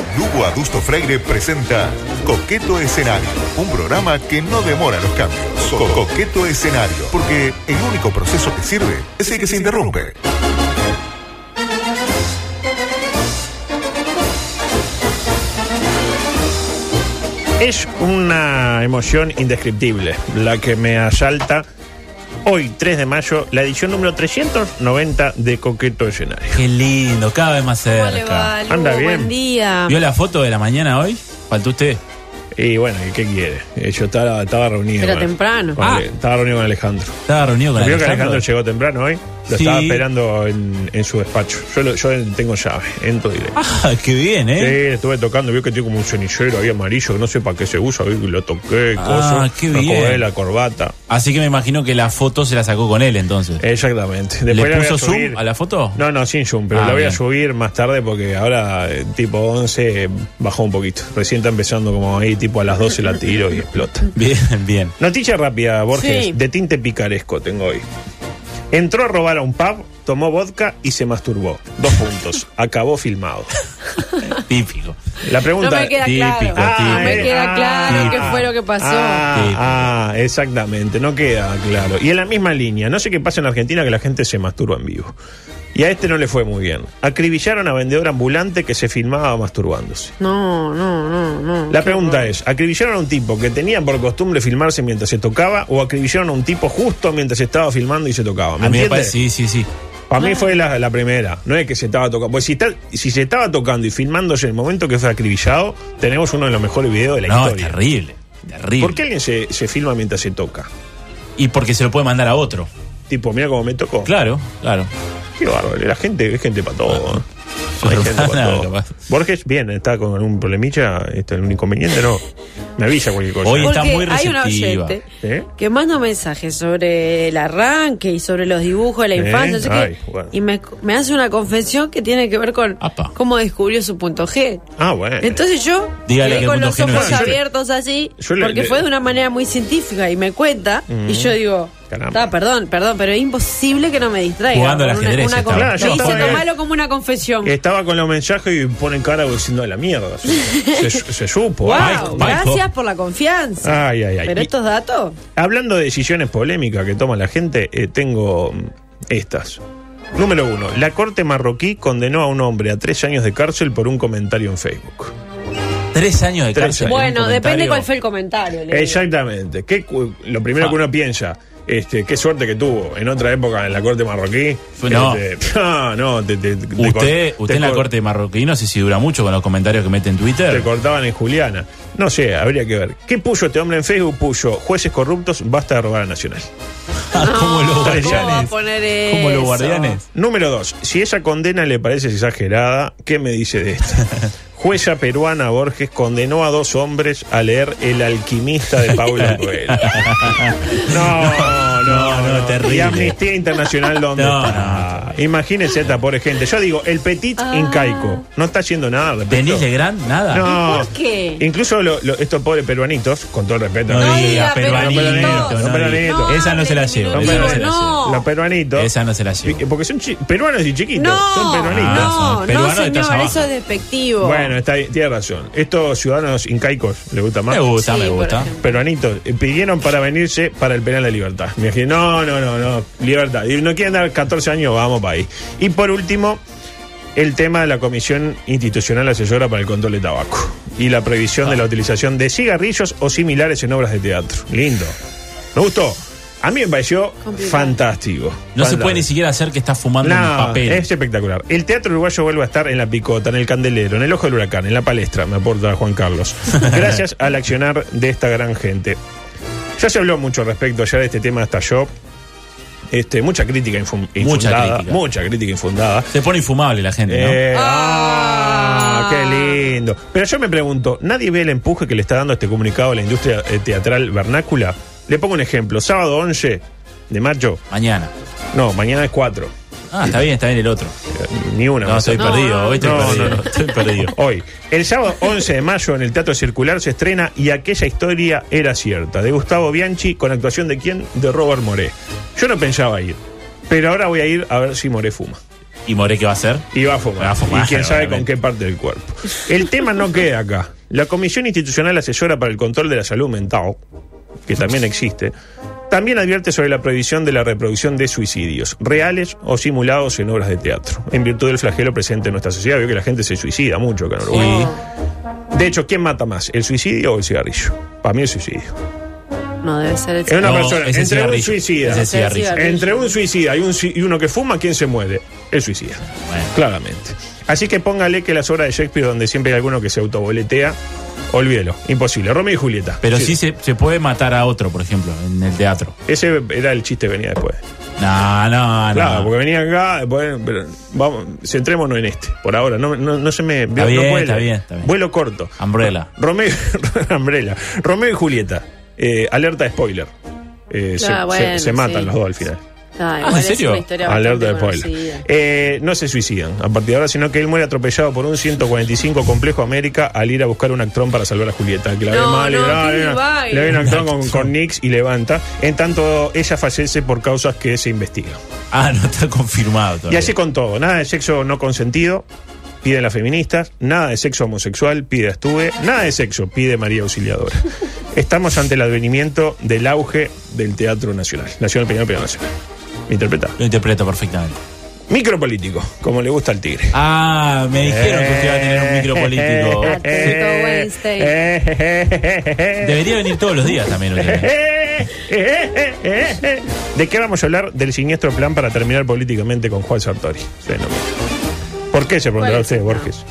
Lugo Adusto Freire presenta Coqueto Escenario, un programa que no demora los cambios. Co- Coqueto Escenario, porque el único proceso que sirve es el que se interrumpe. Es una emoción indescriptible la que me asalta hoy, 3 de mayo, la edición número 390 de Coqueto Escenario. Qué lindo, cada vez más ¿Cómo le cerca. Anda bien. Buen día. ¿Vio la foto de la mañana hoy? ¿Faltó usted? Y bueno, ¿y qué quiere? Eh, Yo estaba, estaba reunido. Era con- temprano. con Ah. Estaba reunido con Alejandro. Estaba reunido con ¿Vio que Alejandro. Alejandro llegó temprano hoy? Lo Sí. estaba esperando en, en su despacho. Yo, lo- yo tengo llave, entro directo. Ah, qué bien, Sí, ¿eh? estuve tocando, vio que tiene como un cenicero ahí amarillo, que no sé para qué se usa, vi que lo toqué, Ah, coso, qué bien. la corbata. Así que me imagino que la foto se la sacó con él entonces. Exactamente. ¿Le Después a puso subir. zoom a la foto? No, no, sin zoom, pero Ah, la voy a subir más tarde porque ahora, eh, tipo 11, bajó un poquito. Recién está empezando como ahí, tipo a las 12 la tiro y explota. Bien, bien. Noticia rápida, Borges, Sí. de tinte picaresco tengo hoy. Entró a robar a un pub, tomó vodka y se masturbó. Dos puntos. Acabó filmado. Típico. La No pregunta me queda Típico, claro. típico. no me queda Ah, claro ah, qué fue lo que pasó. Ah, Típico. ah, exactamente, no queda claro. Y en la misma línea, no sé qué pasa en Argentina que la gente se masturba en vivo. Y a este no le fue muy bien. Acribillaron a vendedor ambulante que se filmaba masturbándose. No, no, no, no. La pregunta horror. es, ¿acribillaron a un tipo que tenía por costumbre filmarse mientras se tocaba o acribillaron a un tipo justo mientras se estaba filmando y se tocaba? ¿Me A mí me parece, sí, sí, sí. Para mí fue la, la primera, no es que se estaba tocando. Pues si, está- si se estaba tocando y filmándose en el momento que fue acribillado, tenemos uno de los mejores videos de la No, historia. terrible. Terrible. ¿Por qué alguien se, se filma mientras se toca? Y porque se lo puede mandar a otro. Tipo, mira cómo me tocó. Claro, claro. Qué bárbaro. La gente es gente para todo. ¿eh? Hay gente. Borges, bien, está con algún problemilla, este, algún inconveniente, no. Me avisa cualquier cosa. Hoy está Porque muy hay una receptiva. oyente ¿Eh? que manda mensajes sobre el arranque y sobre los dibujos de la ¿Eh? infancia, no sé Ay, qué, bueno. y me, me hace una confesión que tiene que ver con Apa. cómo descubrió su punto G. Ah, bueno. Entonces yo Dígale que con los no ojos abiertos así, Yo le- porque le- fue de una manera muy científica y me cuenta, y yo digo, Caramba. "Ta, perdón, perdón, pero es imposible que no me distraiga. Jugando al una- ajedrez una estaba. con- Claro, yo me dice, estaba- tomalo como una confesión. Estaba con los mensajes y ponen cara diciendo a la mierda. Se, se- se supo. wow, Ay, gracias por la confianza. Ay, ay, ay. Pero Y- estos datos, Hablando de decisiones polémicas que toma la gente, eh, tengo mm, estas. Número uno, la corte marroquí condenó a un hombre a tres años de cárcel por un comentario en Facebook. Tres años de Tres cárcel. años. bueno, depende cuál fue el comentario. Exactamente. ¿Qué lo primero Ah. que uno piensa, este, qué suerte que tuvo. En otra época, en la corte marroquí. No. este, no, no, te, te- te Usted, usted te en la cor- corte marroquí, no sé si dura mucho con los comentarios que mete en Te Twitter. cortaban en Juliana. No sé, habría que ver. ¿Qué puso este hombre en Facebook? Puso jueces corruptos, basta de robar a Nacional. como los ¿cómo va a guardianes. poner Como los guardianes. Número dos, si esa condena le parece exagerada, ¿qué me dice de esto? Jueza peruana Borges condenó a dos hombres a leer El alquimista de Paulo Coelho. No, no, no, no, terrible. ¿Y Amnistía Internacional dónde No, está? Imagínese esta pobre gente. Yo digo, el petit incaico no está haciendo nada. ¿Denis Legrand? Nada. No. ¿Por qué? Incluso lo- lo- estos pobres peruanitos, con todo el respeto. No, No diga, diga peruanito. peruanitos. no Peruanitos. Esa no se la llevo. no no. Los peruanitos. Esa no se la llevo. Porque son peruanos y chiquitos. No, son peruanitos. Ah, no, son peruanos no, señor, eso es despectivo. Bueno, está, bien, tiene razón. Estos ciudadanos incaicos, ¿le gusta más? Me gusta, Sí, me por gusta. ejemplo. Peruanitos, eh, pidieron para venirse para el penal de libertad. Me dije, no, no, no, no, libertad. Y no quieren dar 14 años, vamos para ahí. Y por último, el tema de la Comisión Institucional Asesora para el Control de Tabaco y la prohibición de la utilización de cigarrillos o similares en obras de teatro. Lindo. Me gustó. A mí me pareció Complicado. fantástico. No se puede ni siquiera hacer que está fumando un No, papel. es espectacular. El teatro uruguayo vuelve a estar en la picota, en el candelero, en el ojo del huracán, en la palestra, me aporta Juan Carlos. Gracias al accionar de esta gran gente. Ya se habló mucho al respecto, ya de este tema estalló. Este, mucha crítica infun- infundada. Mucha crítica. Mucha crítica infundada. Se pone infumable la gente, ¿no? Eh, Ah. ah, qué lindo. Pero yo me pregunto, ¿nadie ve el empuje que le está dando este comunicado a la industria eh, teatral vernácula? Le pongo un ejemplo. Sábado 11 de mayo. Mañana. No, mañana es 4. Ah, está bien, está bien el otro. Ni una. No, estoy No, perdido. no, Hoy estoy no, perdido. no, no. Estoy perdido. Hoy, el sábado 11 de mayo en el Teatro Circular se estrena Y aquella historia era cierta, de Gustavo Bianchi, con actuación de quién? De Robert Moré. Yo no pensaba ir, pero ahora voy a ir a ver si Moré fuma. ¿Y More qué va a hacer? Y va a fumar. Va a fumar, y quién sabe con qué parte del cuerpo. El tema no queda acá. La Comisión Institucional Asesora para el Control de la Salud Mental, que también existe, también advierte sobre la prohibición de la reproducción de suicidios, reales o simulados en obras de teatro, en virtud del flagelo presente en nuestra sociedad. Veo que la gente se suicida mucho acá en Uruguay. Sí. De hecho, ¿quién mata más? ¿El suicidio o el cigarrillo? Para mí el suicidio. No debe ser el Es una persona, entre un cigarrillo. suicida, Ese cigarrillo. cigarrillo. entre un suicida y, un, y uno que fuma, ¿quién se muere? El suicida. Bueno. Claramente. Así que póngale que las obras de Shakespeare donde siempre hay alguno que se autoboletea, olvídelo. Imposible. Romeo y Julieta. Pero sí se, se puede matar a otro, por ejemplo, en el teatro. Ese era el chiste que venía después. No, no, no. Claro, porque venía acá, después, pero vamos, centrémonos en este, por ahora. No, no, no se me. Está no bien, vuele. está bien, está bien. Vuelo corto. Umbrella. Romeo, Umbrella. Romeo y Julieta. Eh, alerta de spoiler. Eh, se- Ah, se, bueno, se matan sí. los dos al final. Ah, Ah, igual ¿en es serio? una historia Alerta de spoiler. Eh, no se suicidan a partir de ahora, sino que él muere atropellado por un 145 complejo América al ir a buscar un actrón para salvar a Julieta. Que la ve mal, le, no, baile. le ve un actrón con, con Nix y levanta. En tanto, ella fallece por causas que se investigan. Ah, no está confirmado Y todavía. así con todo. Nada de sexo no consentido, piden las feministas. Nada de sexo homosexual, pide Estuve. Nada de sexo, pide María Auxiliadora. Estamos ante el advenimiento del auge del Teatro Nacional. Nacional Peñarol Nacional. ¿Me interpreta? Lo interpreto perfectamente. Micropolítico, como le gusta al tigre. Ah, me dijeron que usted iba a tener un micropolítico. Atento, Sí. Weinstein. Debería venir todos los días también. ¿De qué vamos a hablar? Del siniestro plan para terminar políticamente con Juan Sartori. ¿Por qué se preguntará ¿Cuál es usted? Borges?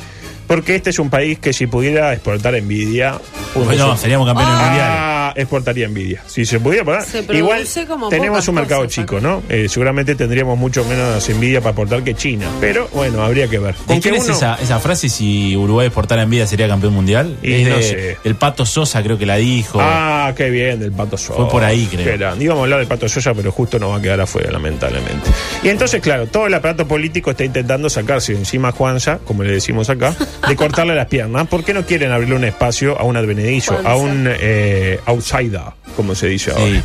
Porque este es un país que si pudiera exportar envidia... Bueno, seríamos campeones mundiales. Exportaría envidia. Si se pudiera pagar. Se Igual como tenemos un mercado cosas chico, acá. ¿no? Eh, seguramente tendríamos mucho menos envidia para exportar que China. Pero bueno, habría que ver. ¿De Con quién es uno- esa, esa frase si Uruguay exportara en vida sería campeón mundial? Y es no de- sé. El Pato Sosa creo que la dijo. Ah, qué bien, del Pato Sosa. Fue por ahí, creo. Grande. Íbamos a hablar del Pato Sosa, pero justo nos va a quedar afuera, lamentablemente. Y entonces, claro, todo el aparato político está intentando sacarse de encima a Juanza, como le decimos acá, de cortarle las piernas. ¿Por qué no quieren abrirle un espacio a un advenedizo, a un eh, outsider, como se dice ahora? Sí.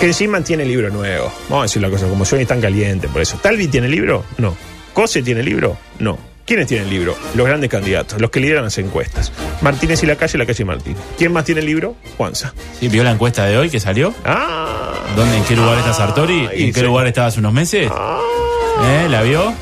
Que encima tiene libro nuevo. Vamos a decir la cosa, como suena y tan caliente, por eso. ¿Talvi tiene libro? No. ¿Cose tiene libro? No. ¿Quiénes tienen libro? Los grandes candidatos, los que lideran las encuestas. Martínez y la calle, la calle Martín. ¿Quién más tiene libro? Juanza. Sí, ¿Vio la encuesta de hoy que salió? Ah. ¿Dónde, ¿En qué lugar está Sartori? ¿En qué sí. lugar estaba hace unos meses? Ah. ¿Eh? ¿La vio?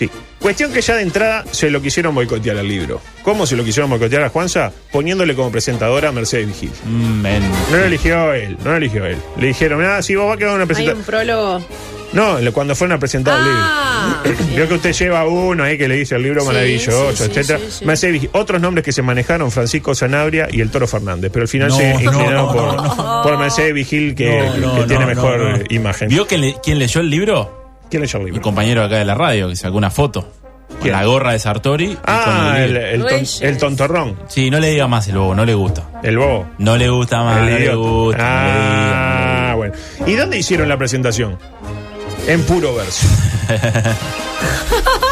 Sí. Cuestión que ya de entrada se lo quisieron boicotear al libro. ¿Cómo se lo quisieron boicotear a Juanza? Poniéndole como presentadora a Mercedes Vigil. No lo eligió él, no lo eligió él. Le dijeron, ah, sí, vos vas a quedar una Hay presentadora. un prólogo. No, cuando fueron a presentar el libro. Ah, Vio que usted lleva uno ahí que le dice el libro Sí, maravilloso, sí, sí, etcétera. sí, sí. Mercedes Vigil. Otros nombres que se manejaron, Francisco Sanabria y el Toro Fernández, pero al final No, se no, inclinaron no, por, no, por Mercedes Vigil que, No, no, que tiene no, mejor no, no. imagen. ¿Vio que le- quién leyó el libro? ¿Quién leyó el El libro? compañero acá de la radio, que sacó una foto. Con ¿Quién? la gorra de Sartori. y con Ah, el, libro. el, ton- Reyes. el tontorrón, Sí, no le diga más el bobo, no le gusta. el bobo. No le gusta más, El no le idiota. gusta. no le diga, no le Ah, bueno. ¿Y dónde hicieron la presentación? En puro verso.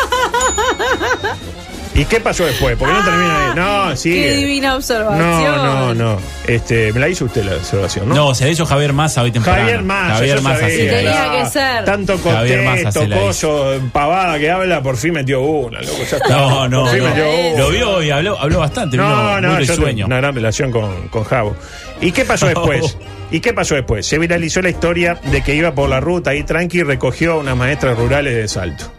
¿Y qué pasó después? Porque no termina ahí. No, sigue. Qué divina observación. No, no, no. Este, me la hizo usted la observación, ¿no? No, se la hizo Javier Massa hoy temprano. Javier Massa, Javier Massa sí. Tenía que ser. Tanto la coso, pavada que habla, por fin metió una, loco. Ya está. No, no, Por fin no. metió una. Lo vio y habló, habló bastante. No, vino no, muy yo tengo una gran relación con, con Javo. ¿Y qué pasó después? ¿Y qué pasó después? Se viralizó la historia de que iba por la ruta ahí tranqui y recogió a unas maestras rurales de Salto.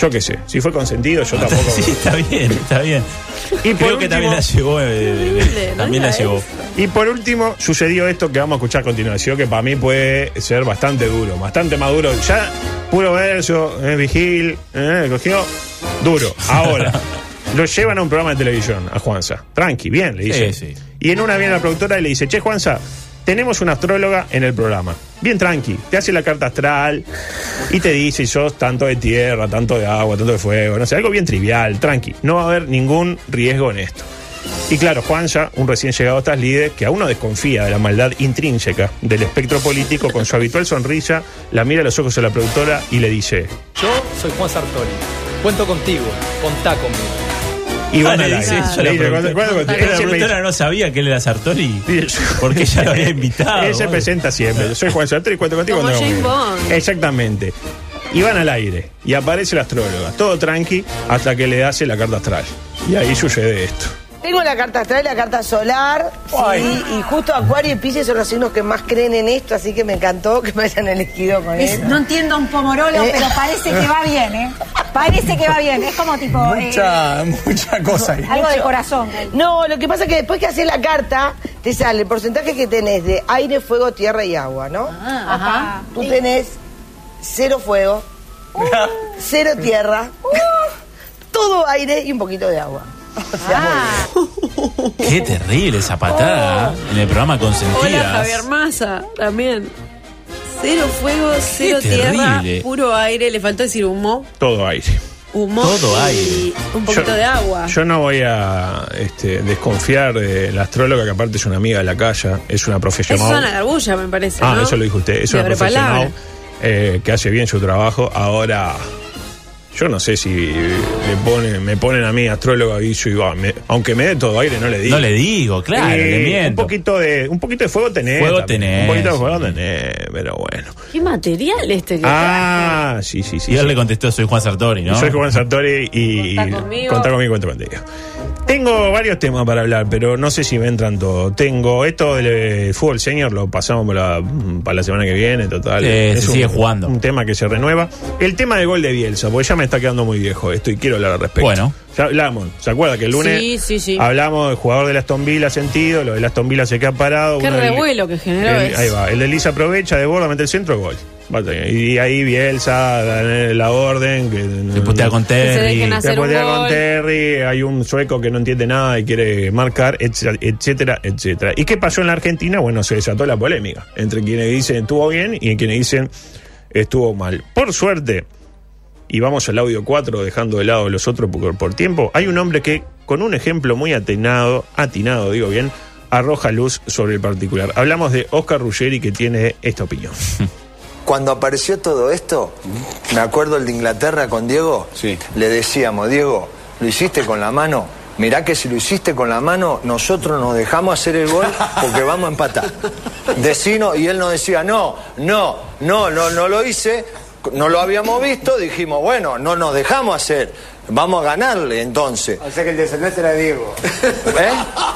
Yo qué sé, si fue consentido, yo tampoco. Sí, está bien, está bien. Y por Creo que último- también la llevó. eh, también la llevó. Y por último, sucedió esto que vamos a escuchar a continuación, que para mí puede ser bastante duro, bastante maduro. Ya, puro verso, eh, vigil, eh, cogió, duro. Ahora, lo llevan a un programa de televisión, a Juanza. Tranqui, bien, le dice. Sí, sí. Y en una viene la productora y le dice, che, Juanza, tenemos una astróloga en el programa. Bien tranqui, te hace la carta astral y te dice sos tanto de tierra, tanto de agua, tanto de fuego, no sé, algo bien trivial, tranqui. No va a haber ningún riesgo en esto. Y claro, Juanza, un recién llegado a estas que aún no desconfía de la maldad intrínseca del espectro político, con su habitual sonrisa, la mira a los ojos a la productora y le dice, Yo soy Juan Sartori. Cuento contigo. Contá conmigo. Y van al le aire. dice eso a Le la productora. "¿Cuándo- cuándo- Pero él La siempre productora no sabía que él era Sartori. Porque ya lo había invitado. Él se bueno. presenta siempre. Yo soy Juan Sartori y cuento contigo. Como James Bond. Exactamente. Y van al aire. Y aparece la astróloga. Todo tranqui hasta que le hace la carta astral. Y ahí sucede esto. Tengo la carta astral y la carta solar. Sí, y justo Acuario y Pisces son los signos que más creen en esto, así que me encantó que me hayan elegido con Es- él. no entiendo un pomorolo, Eh. pero parece que va bien, ¿eh? Parece que va bien. Es como tipo. eh, Mucha, mucha cosa ahí. algo de corazón. No, lo que pasa es que después que haces la carta, te sale el porcentaje que tenés de aire, fuego, tierra y agua, ¿no? Ah, Ajá. Tú tenés cero fuego, cero tierra, todo aire y un poquito de agua. O sea, Ah, Qué terrible esa patada ¿eh? en el programa Consentidas. Hola, Javier Massa, también. Cero fuego, cero tierra, terrible. puro aire. Le faltó decir humo. Todo aire. Humo Todo y aire. un poquito Yo- de agua. Yo no voy a este, desconfiar de la astróloga, que aparte es una amiga de la calle, es una es profesional. Susana Garbulla, me parece. Ah, ¿no? eso lo dijo usted. Es una Libre profesional eh, que hace bien su trabajo. Ahora, yo no sé si le pone, me ponen a mí astrólogo y yo digo, ah, me- aunque me dé todo aire, no le digo. No le digo, claro, Eh, le un poquito de un poquito de fuego tenés. Fuego también. tenés, Un poquito de fuego tenés, pero bueno. ¿Qué material este que Ah, sí, sí, sí. Y él sí. le contestó, soy Juan Sartori, ¿no? Soy Juan Sartori y, Contá y conmigo. contá conmigo, cuenta contigo. Tengo varios temas para hablar, pero no sé si me entran todos. Tengo esto del eh, fútbol senior, lo pasamos para la, para la semana que viene, total. Eh, Es se un- sigue jugando. Un tema que se renueva. El tema del gol de Bielsa, porque ya me está quedando muy viejo esto y quiero hablar al respecto. Bueno. Ya hablamos, ¿se acuerda que el lunes Sí, sí, sí. hablamos del jugador del Aston Villa sentido, lo del Aston Villa se queda parado. Qué del- revuelo que generó el-. Ahí va, el de Lisa aprovecha, de borda, mete el centro, gol. Y ahí Bielsa da la orden. Que, Se putea con Terry. se putea con. Terry, hay un sueco que no entiende nada y quiere marcar, etcétera, etcétera, etcétera. ¿Y qué pasó en la Argentina? Bueno, se desató la polémica entre quienes dicen estuvo bien y quienes dicen estuvo mal. Por suerte, y vamos al audio 4 dejando de lado los otros por, por tiempo, hay un hombre que con un ejemplo muy atinado, atinado digo bien, arroja luz sobre el particular. Hablamos de Oscar Ruggeri que tiene esta opinión. Cuando apareció todo esto, me acuerdo el de Inglaterra con Diego, Sí. le decíamos, Diego, ¿lo hiciste con la mano? Mirá que si lo hiciste con la mano, nosotros nos dejamos hacer el gol porque vamos a empatar. Decino, y él nos decía, no, no, no, no, no lo hice, no lo habíamos visto, dijimos, bueno, no nos dejamos hacer, vamos a ganarle entonces. O sea que el deshonesto era Diego. ¿Eh?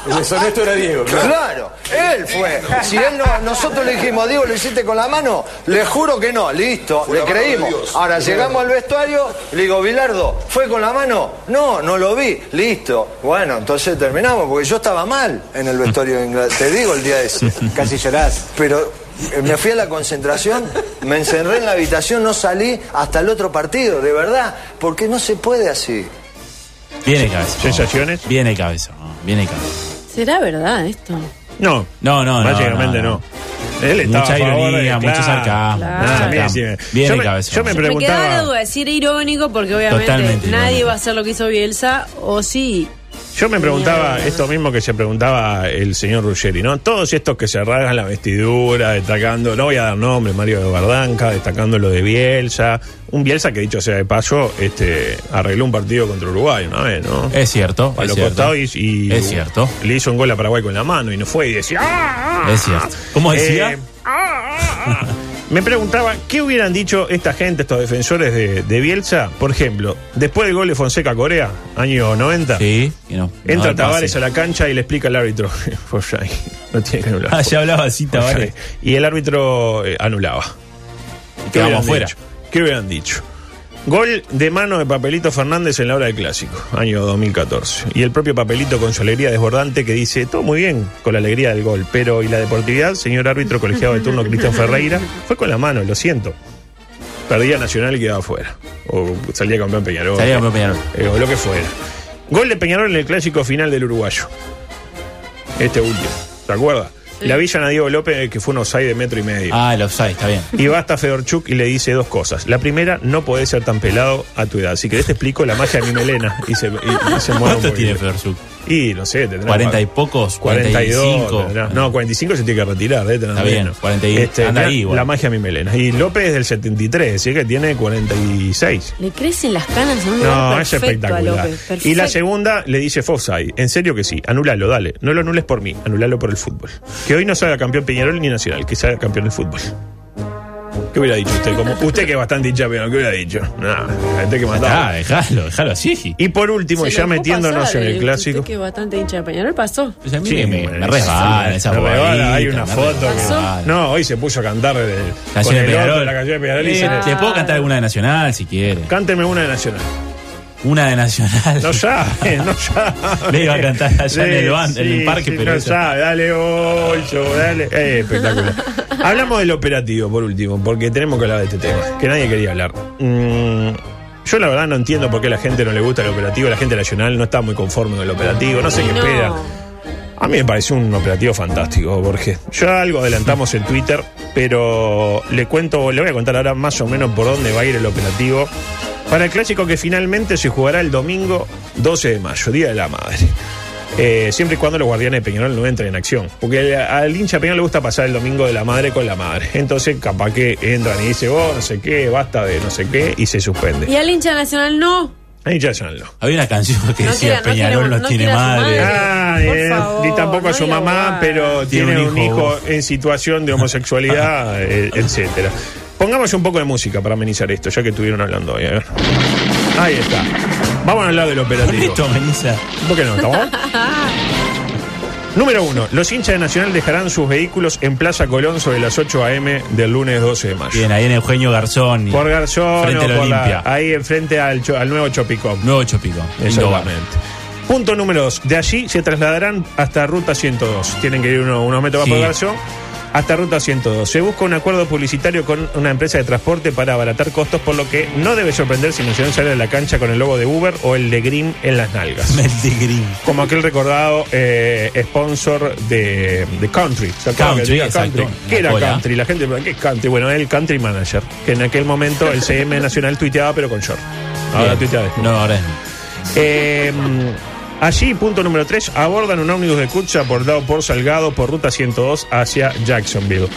El deshonesto era Diego. Claro, él fue. Si él no, nosotros le dijimos, Diego, ¿lo hiciste con la mano? Le juro que no, listo, le creímos. Ahora llegamos al vestuario, le digo, Bilardo, ¿fue con la mano? No, no lo vi, listo. Bueno, entonces terminamos, porque yo estaba mal en el vestuario de Inglaterra, te digo el día ese. Casi llorás. Pero me fui a la concentración, me encerré en la habitación, no salí hasta el otro partido, de verdad, porque no se puede así. Viene cabeza. ¿Sensaciones? Viene cabeza. Viene cabeza. ¿Será verdad esto? No, No, no, no. básicamente no. no, Él estaba Mucha ironía, mucho claro. sarcasmo. Claro. bien, bien. Viene Yo me- cabeza. yo me Me quedaba preguntaba- la duda de si era irónico, porque obviamente Totalmente nadie irónico. va a hacer lo que hizo Bielsa, o sí. Yo me preguntaba esto mismo que se preguntaba el señor Ruggeri, ¿no? Todos estos que se rasgan la vestidura, destacando, no voy a dar nombres, Mario de Bardanca, destacando lo de Bielsa. Un Bielsa que, dicho sea de paso, este, arregló un partido contra Uruguay una vez, ¿no? Es cierto. a los costados y, y Es cierto. le hizo un gol a Paraguay con la mano y no fue y decía... ¡Ah! Es cierto. ¿Cómo decía? Eh, ah, ah, ah. Me preguntaba, ¿qué hubieran dicho esta gente, estos defensores de, de Bielsa? Por ejemplo, después del gol de Fonseca Corea, año 90, sí. y no, entra no, Tavares pase. a la cancha y le explica al árbitro, Offside, no tiene que anular. Ah, ya hablaba así, Tavares. Offside. Y el árbitro eh, anulaba. Y ¿Qué quedamos dicho? ¿Qué hubieran dicho? Gol de mano de Papelito Fernández en la hora del clásico, año 2014. Y el propio Papelito con su alegría desbordante que dice, todo muy bien con la alegría del gol, pero ¿y la deportividad, señor árbitro colegiado de turno Cristian Ferreira? Fue con la mano, lo siento. Perdía Nacional y quedaba fuera. O salía campeón Peñarol. Salía campeón Peñarol. Eh, o lo que fuera. Gol de Peñarol en el clásico final del uruguayo. Este último. ¿Se acuerda? La Villa a Diego López, que fue un offside de metro y medio. Ah, el offside, está bien. Y va hasta Fedorchuk y le dice dos cosas. La primera, no podés ser tan pelado a tu edad. Si querés te explico la magia de mi melena. Y se, y- se ¿Cuánto tiene poquito. Y no sé, tendrá. 40 y pocos, 42. 45. tendrá. No, 45 se tiene que retirar, tener Está bien, menos. 40 y- anda mirá, ahí igual. La magia mi melena. Y López es del 73, así que tiene 46. Le crecen las canas en un No, es espectacular. López. Y la segunda le dice Fofside, en serio que sí, anulalo, dale. No lo anules por mí, anulalo por el fútbol. Que hoy no sea campeón Peñarol ni Nacional, que sea campeón del fútbol. ¿Qué hubiera dicho usted? Como, usted que es bastante hincha pero ¿qué hubiera dicho? Nada, gente que Ah, mataba. déjalo, déjalo así. Y por último, Se ya metiéndonos pasar, en el clásico. usted que bastante hincha de Peñarol pasó. Pues a mí Sí, me, me resbala esa me hay una foto que-. No, hoy se puso a cantar de, Canción con de el otro, Peñarol. la canción de Peñarol y Eh, se- Le puedo cantar alguna de Nacional si quiere. Cánteme una de Nacional. Una de Nacional. No sabe, no sabe. Le iba a cantar allá en el ban- en el parque, pero No eso- sabe, dale ocho, dale. Eh, espectacular. Hablamos del operativo, por último, porque tenemos que hablar de este tema, que nadie quería hablar. Mm, yo la verdad no entiendo por qué a la gente no le gusta el operativo, la gente nacional no está muy conforme con el operativo, no sé qué No. espera. A mí me pareció un operativo fantástico, Borges. Ya algo adelantamos en Twitter, pero le cuento, le voy a contar ahora más o menos por dónde va a ir el operativo para el clásico que finalmente se jugará el domingo 12 de mayo, Día de la Madre. Eh, siempre y cuando los guardianes de Peñarol no entren en acción. Porque al, al hincha Peñarol le gusta pasar el domingo de la madre con la madre. Entonces, capaz que entran y dicen, oh, no sé qué, basta de no sé qué, y se suspende. Y al hincha nacional no. Al hincha nacional no. Había una canción que No decía Peñarol no, no tiene madre. madre. Ah, eh, favor, ni tampoco a su mamá, pero Tiene tiene, un un hijo. hijo en situación de homosexualidad, eh, etcétera. Pongamos un poco de música para amenizar esto, ya que estuvieron hablando hoy. a ver. Ahí está. Vamos a hablar del ¿Por qué operativo. esto ameniza? ¿Por qué no? ¿Estamos? Número uno. Los hinchas de Nacional dejarán sus vehículos en Plaza Colón sobre las 8 a.m. del lunes 12 de mayo. Bien, ahí en Eugenio Garzón. y- Por Garzón Frente o a la por la- ahí enfrente al, nuevo Chopicom. Nuevo bar. Exactamente. Punto número dos. De allí se trasladarán hasta Ruta 102. Tienen que ir uno- unos metros más Sí. por Garzón. Hasta Ruta 102. Se busca un acuerdo publicitario con una empresa de transporte para abaratar costos, por lo que no debe sorprender si Nacional sale de la cancha con el logo de Uber o el de Green en las nalgas. Meltigrín. Como aquel recordado eh, sponsor de, de Country. ¿Se acuerdan Country, que. Country? ¿Qué era. Country? La gente, ¿qué es Country? Bueno, el Country Manager, que en aquel momento el CM Nacional tuiteaba, pero con short. Ahora Bien. tuitea desnudo. No, ahora es. Eh, allí, punto número 3, abordan un ómnibus de Kutza aportado por Salgado por ruta 102 hacia Jacksonville.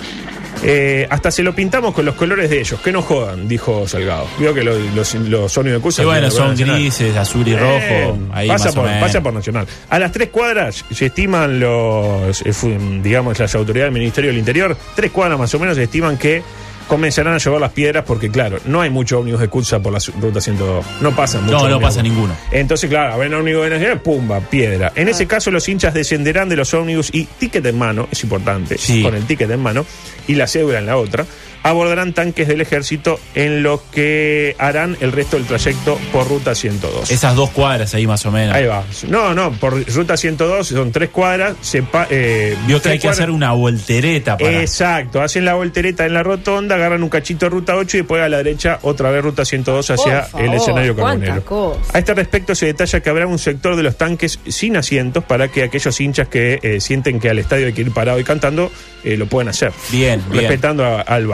Eh, hasta se lo pintamos con los colores de ellos, que no jodan, dijo Salgado. Vio que los, los, los ómnibus de Kutza Y bueno, son grises, azul y Eh, rojo. Ahí pasa, más o por, menos. pasa por Nacional. A las tres cuadras se estiman los, eh, digamos, las autoridades del Ministerio del Interior, tres cuadras más o menos se estiman que comenzarán a llevar las piedras porque, claro, no hay mucho ómnibus de Kutza por la ruta 102. No pasan mucho No, no pasa ninguno. Entonces, claro, ven ómnibus de Nacional, pumba, piedra. En ese caso, los hinchas descenderán de los ómnibus y ticket en mano, es importante, Sí. con el ticket en mano y la cédula en la otra, abordarán tanques del ejército en los que harán el resto del trayecto por ruta 102. Esas dos cuadras ahí más o menos. Ahí va. No, no, por ruta 102 son tres cuadras. Se eh, Vio que hay que hacer una voltereta para. Exacto, hacen la voltereta en la rotonda, agarran un cachito de ruta 8 y después a la derecha otra vez ruta 102 hacia Por el favor, escenario cuánta carbonero. cosa. A este respecto se detalla que habrá un sector de los tanques sin asientos para que aquellos hinchas que eh, sienten que al estadio hay que ir parado y cantando eh, lo puedan hacer. Bien, bien. Respetando a- al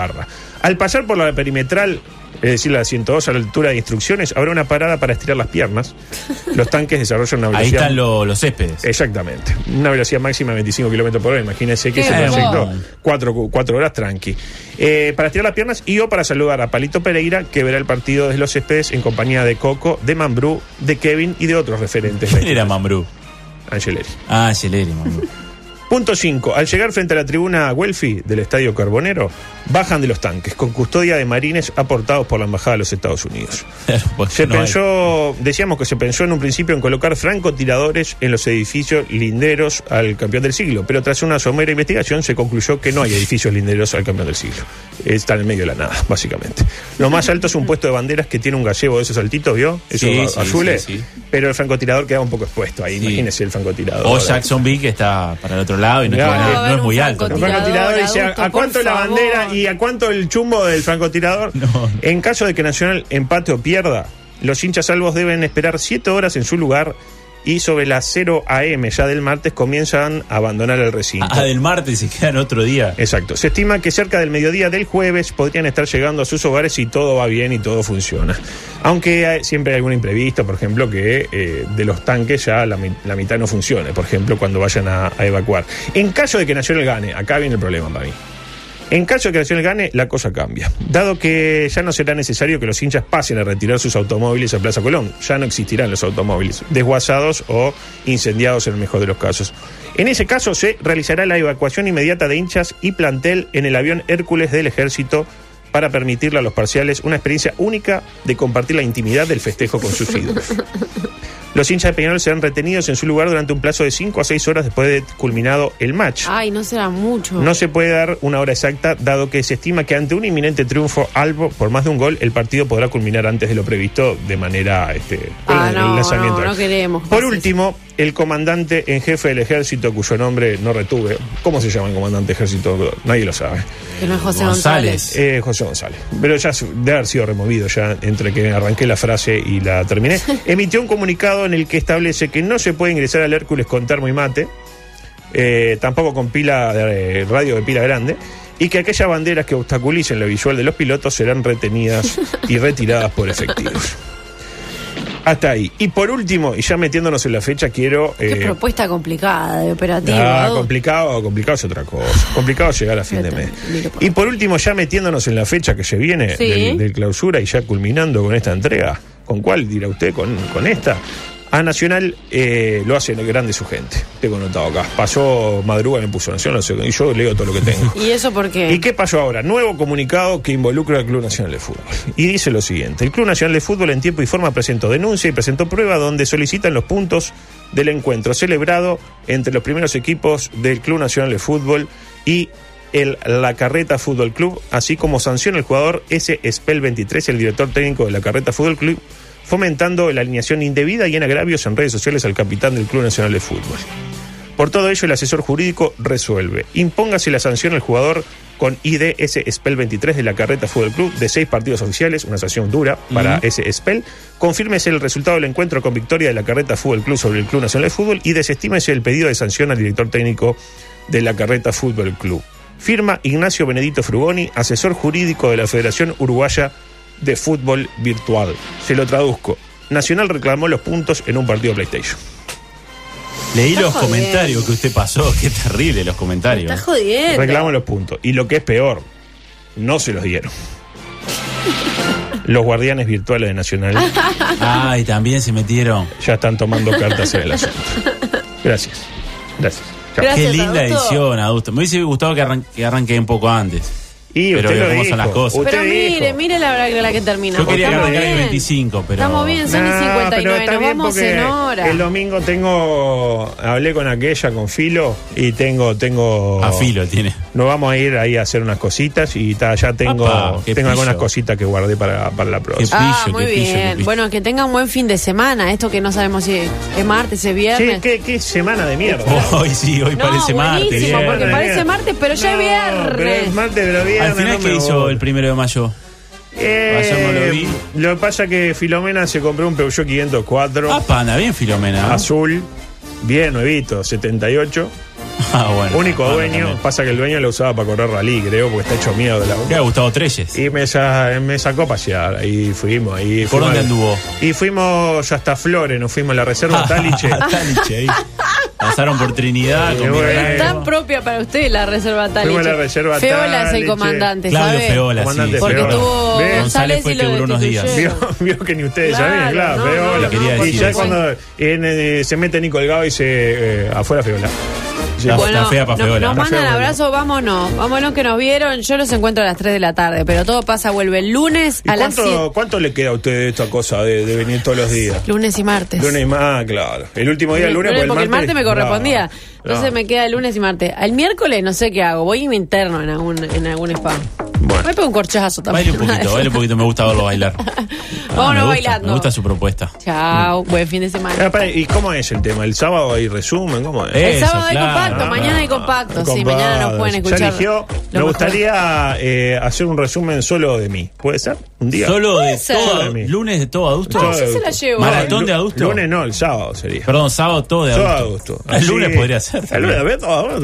Al pasar por la perimetral, es decir, la 102 a la altura de instrucciones, habrá una parada para estirar las piernas. Los tanques desarrollan una Ahí velocidad. están lo- los céspedes. Exactamente. Una velocidad máxima de 25 kilómetros por hora. Imagínense que Qué ese hermoso. cuatro, cuatro horas tranqui. Eh, para estirar las piernas y o para saludar a Palito Pereira, que verá el partido desde los céspedes en compañía de Coco, de Mambrú, de Kevin y de otros referentes. ¿Quién era Mambrú? Angeleri. Ah, Celeri, Mambrú. Punto 5. Al llegar frente a la tribuna Welfi del Estadio Carbonero, bajan de los tanques con custodia de marines aportados por la Embajada de los Estados Unidos. Se no hay- pensó, decíamos que se pensó en un principio en colocar francotiradores en los edificios linderos al campeón del siglo, pero tras una somera investigación se concluyó que no hay edificios linderos al campeón del siglo. Está en el medio de la nada, básicamente. Lo más alto es un puesto de banderas que tiene un gallego de esos altitos, ¿vio? Esos Sí, sí, azules. sí, sí. Pero el francotirador queda un poco expuesto ahí, Sí. imagínese el francotirador. O Jacksonville, que está para el otro lado y no, no- no es muy alto. El francotirador. dice, ¿a, cuánto la bandera y a cuánto el chumbo del francotirador? No. En caso de que Nacional empate o pierda, los hinchas salvos deben esperar 7 horas en su lugar y sobre las 0 AM ya del martes comienzan a abandonar el recinto. Ah, del martes se quedan otro día. Exacto. Se estima que cerca del mediodía del jueves podrían estar llegando a sus hogares si todo va bien y todo funciona. Aunque hay- siempre hay algún imprevisto, por ejemplo, que eh, de los tanques ya la, mi- la mitad no funcione, por ejemplo, cuando vayan a, a evacuar. En caso de que Nacional gane, acá viene el problema para mí. En caso de que Nacional gane, la cosa cambia. Dado que ya no será necesario que los hinchas pasen a retirar sus automóviles a Plaza Colón, ya no existirán los automóviles, desguazados o incendiados en el mejor de los casos. En ese caso se realizará la evacuación inmediata de hinchas y plantel en el avión Hércules del Ejército para permitirle a los parciales una experiencia única de compartir la intimidad del festejo con sus ídolos. Los hinchas de Peñarol serán retenidos en su lugar durante un plazo de 5 a 6 horas después de culminado el match. Ay, no será mucho. No se puede dar una hora exacta, dado que se estima que ante un inminente triunfo albo por más de un gol, el partido podrá culminar antes de lo previsto de manera este, Ah, el no, lanzamiento. no, no queremos que Por último, el comandante en jefe del ejército, cuyo nombre no retuve. ¿Cómo se llama el comandante de ejército? Nadie lo sabe. Que no es José González. González. Eh, José González. Pero ya debe haber sido removido ya entre que arranqué la frase y la terminé. Emitió un comunicado en el que establece que no se puede ingresar al Hércules con termo y mate, eh, tampoco con pila de eh, radio de pila grande, y que aquellas banderas que obstaculicen lo visual de los pilotos serán retenidas y retiradas por efectivos. Hasta ahí. Y por último, y ya metiéndonos en la fecha, quiero... Qué eh, propuesta complicada de operativo. Ah, complicado, complicado es otra cosa. Complicado llegar a fin de mes. Y por último, ya metiéndonos en la fecha que se viene Sí. del, del clausura y ya culminando con esta entrega, ¿con cuál dirá usted? ¿Con, con esta? A Nacional eh, lo hace grande su gente. Tengo notado acá. Pasó madruga, me puso Nacional, y yo leo todo lo que tengo. ¿Y eso por qué? ¿Y qué pasó ahora? Nuevo comunicado que involucra al Club Nacional de Fútbol. Y dice lo siguiente: el Club Nacional de Fútbol en tiempo y forma presentó denuncia y presentó prueba donde solicitan los puntos del encuentro celebrado entre los primeros equipos del Club Nacional de Fútbol y el La Carreta Fútbol Club, así como sanciona el jugador S. Spell 23, el director técnico de La Carreta Fútbol Club, fomentando la alineación indebida y en agravios en redes sociales al capitán del Club Nacional de Fútbol. Por todo ello, el asesor jurídico resuelve. Impóngase la sanción al jugador con IDS Spell 23 de la Carreta Fútbol Club de seis partidos oficiales, una sanción dura para ese Spell. Confírmese el resultado del encuentro con victoria de la Carreta Fútbol Club sobre el Club Nacional de Fútbol y desestímese el pedido de sanción al director técnico de la Carreta Fútbol Club. Firma Ignacio Benedito Frugoni, asesor jurídico de la Federación Uruguaya de Fútbol Virtual. Se lo traduzco. Nacional reclamó los puntos en un partido PlayStation. Leí Está los jodiendo. comentarios que usted pasó. Qué terrible los comentarios. Está jodiendo. Reclaman los puntos. Y lo que es peor, no se los dieron. Los guardianes virtuales de Nacional Ay, también se metieron. ya están tomando cartas en el asunto. Gracias. Gracias. Qué linda edición, adulto. Me hubiese gustado que, arran- que arranque un poco antes. Y Pero usted lo cómo dijo. son las cosas. Usted Pero mire, dijo. mire la la que termina. Yo quería que Estamos arrancara el bien. 25, pero. Estamos bien, son y pero 59. está Nos vamos en hora. El domingo tengo. Hablé con aquella, con Filo, y tengo. tengo A filo tiene. Nos vamos a ir ahí a hacer unas cositas y ta, ya tengo, tengo algunas cositas que guardé para, para la próxima. Ah, pillo, muy qué pillo, qué bien. pillo. Bueno, que tengan buen fin de semana. Esto que no sabemos si es martes, es viernes. ¿qué, qué semana de mierda. Hoy sí, hoy No, parece martes. porque parece martes, pero ya es viernes. Pero es martes, pero viernes. Al final, no ¿qué me hizo voy. el primero de mayo? Eh, lo vi. Lo que pasa es que Filomena se compró un Peugeot 504 Ah, pana, bien Filomena. azul, bien nuevito, 78. Ah, bueno. Único Pana dueño. también. Pasa que el dueño lo usaba para correr rally, creo, porque está hecho miedo de la ¿Qué ha gustado Treyes? Y me, sa- me sacó a pasear, ahí fuimos. Ahí ¿Por fuimos dónde anduvo? Y fuimos hasta Flores, nos fuimos a la reserva Taliche. Taliche, ahí. Pasaron por Trinidad, comieron bueno. algo. Tan propia para usted la reserva Taliche. Fuimos a la reserva Feola es el Taliche. comandante, Claudio ¿sabe? Feola, sí. Comandante Porque Feola. tuvo ¿Ves? González fue y que lo duró unos días. Vio, vio que ni ustedes Claro, sabían, claro. no, Feola. no, Quería y ya eso. cuando en, eh, se mete Nico Delgado y se eh, afuera Feola. Sí. Está- Bueno, está fea pa' no- Feola. nos Está mandan abrazo, vámonos. Vámonos que nos vieron. Yo los encuentro a las 3 de la tarde, pero todo pasa, vuelve el lunes ¿Y a las 7. cuánto, cuánto le queda a usted de esta cosa de, de venir todos los días? Lunes y martes. Lunes y más, claro. El último día, el lunes, porque el martes me correspondía. No, Entonces no. me queda el lunes y martes. El miércoles no sé qué hago. Voy y me interno en algún, en algún spa. Bueno. Me pego un corchazo también. Baile un poquito, baile un poquito, me gusta verlo bailar. Ah, Vámonos me gusta, bailando. Me gusta su propuesta. Chao, buen fin de semana. Ah, para, ¿Y cómo es el tema? ¿El sábado hay resumen? ¿Cómo es? Eh, El Eso, sábado hay compacto, mañana hay compacto. Sí, mañana nos pueden escuchar. Ya eligió. Me gustaría eh, hacer un resumen solo de mí. ¿Puede ser? ¿Un día? Solo de ser. todo, de mí. lunes de todo. Todo se la adulto. llevo. Maratón el de adulto. Lunes no, el sábado sería. Perdón, sábado todo de Todo adulto. adulto. El lunes podría ser. El lunes, todo.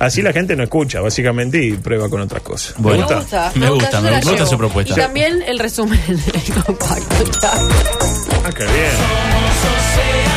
Así la gente no escucha, básicamente, y prueba con otras cosas. Bueno. ¿Me Me gusta? gusta, Me gusta, me gusta su propuesta. Y también el resumen del compacto. Ah, qué bien.